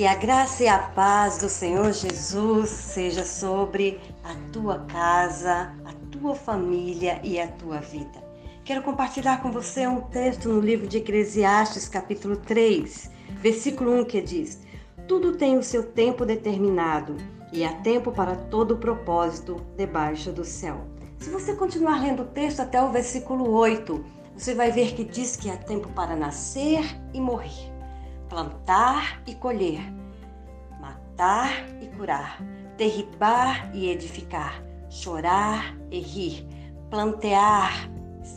Que a graça e a paz do Senhor Jesus seja sobre a tua casa, a tua família e a tua vida. Quero compartilhar com você um texto no livro de Eclesiastes, capítulo 3, versículo 1, que diz: Tudo tem o seu tempo determinado e há tempo para todo o propósito debaixo do céu. Se você continuar lendo o texto até o versículo 8, você vai ver que diz que há tempo para nascer e morrer plantar e colher, matar e curar, derribar e edificar, chorar e rir, plantear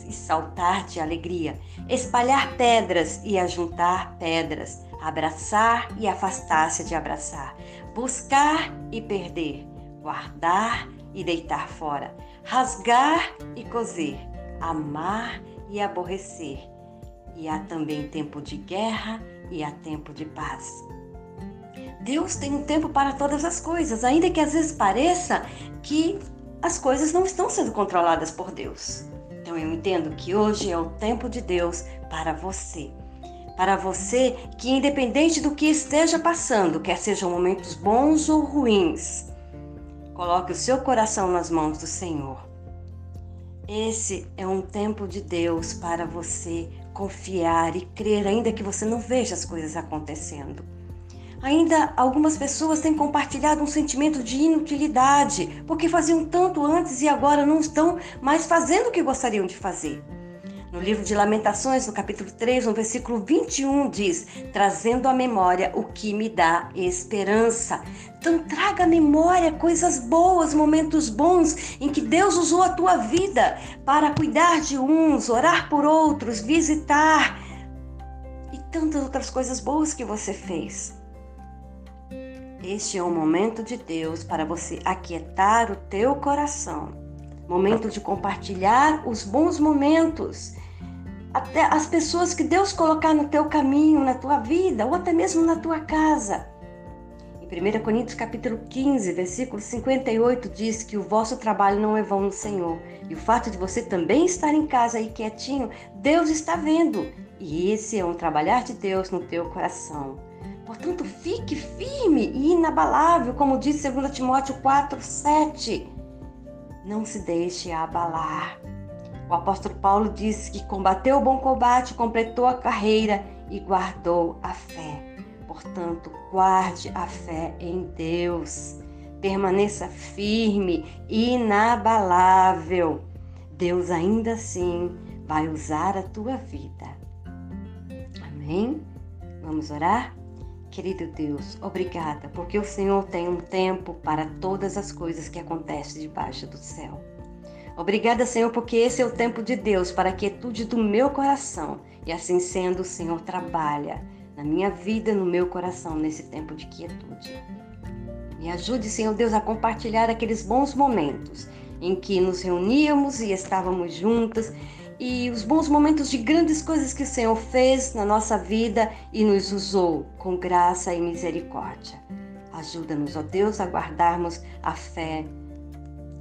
e saltar de alegria, espalhar pedras e ajuntar pedras, abraçar e afastar-se de abraçar, buscar e perder, guardar e deitar fora, rasgar e coser, amar e aborrecer. E há também tempo de guerra e há tempo de paz. Deus tem um tempo para todas as coisas, ainda que às vezes pareça que as coisas não estão sendo controladas por Deus. Então eu entendo que hoje é o tempo de Deus para você. Para você que, independente do que esteja passando, quer sejam momentos bons ou ruins, coloque o seu coração nas mãos do Senhor. Esse é um tempo de Deus para você confiar e crer, ainda que você não veja as coisas acontecendo. Ainda algumas pessoas têm compartilhado um sentimento de inutilidade, porque faziam tanto antes e agora não estão mais fazendo o que gostariam de fazer. No livro de Lamentações, no capítulo 3, no versículo 21, diz: trazendo à memória o que me dá esperança. Então, traga à memória coisas boas, momentos bons em que Deus usou a tua vida para cuidar de uns, orar por outros, visitar e tantas outras coisas boas que você fez. Este é um momento de Deus para você aquietar o teu coração. Momento de compartilhar os bons momentos até as pessoas que Deus colocar no teu caminho, na tua vida, ou até mesmo na tua casa. Em 1 Coríntios capítulo 15, versículo 58 diz que o vosso trabalho não é vão no Senhor. E o fato de você também estar em casa aí quietinho, Deus está vendo. E esse é um trabalhar de Deus no teu coração. Portanto, fique firme e inabalável, como diz 2 Timóteo 4, 7. Não se deixe abalar. O apóstolo Paulo disse que combateu o bom combate, completou a carreira e guardou a fé. Portanto, guarde a fé em Deus. Permaneça firme inabalável. Deus ainda assim vai usar a tua vida. Amém? Vamos orar? Querido Deus, obrigada, porque o Senhor tem um tempo para todas as coisas que acontecem debaixo do céu. Obrigada, Senhor, porque esse é o tempo de Deus para a quietude do meu coração. E assim sendo, o Senhor trabalha na minha vida, no meu coração, nesse tempo de quietude. Me ajude, Senhor Deus, a compartilhar aqueles bons momentos em que nos reuníamos e estávamos juntas e os bons momentos de grandes coisas que o Senhor fez na nossa vida e nos usou com graça e misericórdia. Ajuda-nos, ó Deus, a guardarmos a fé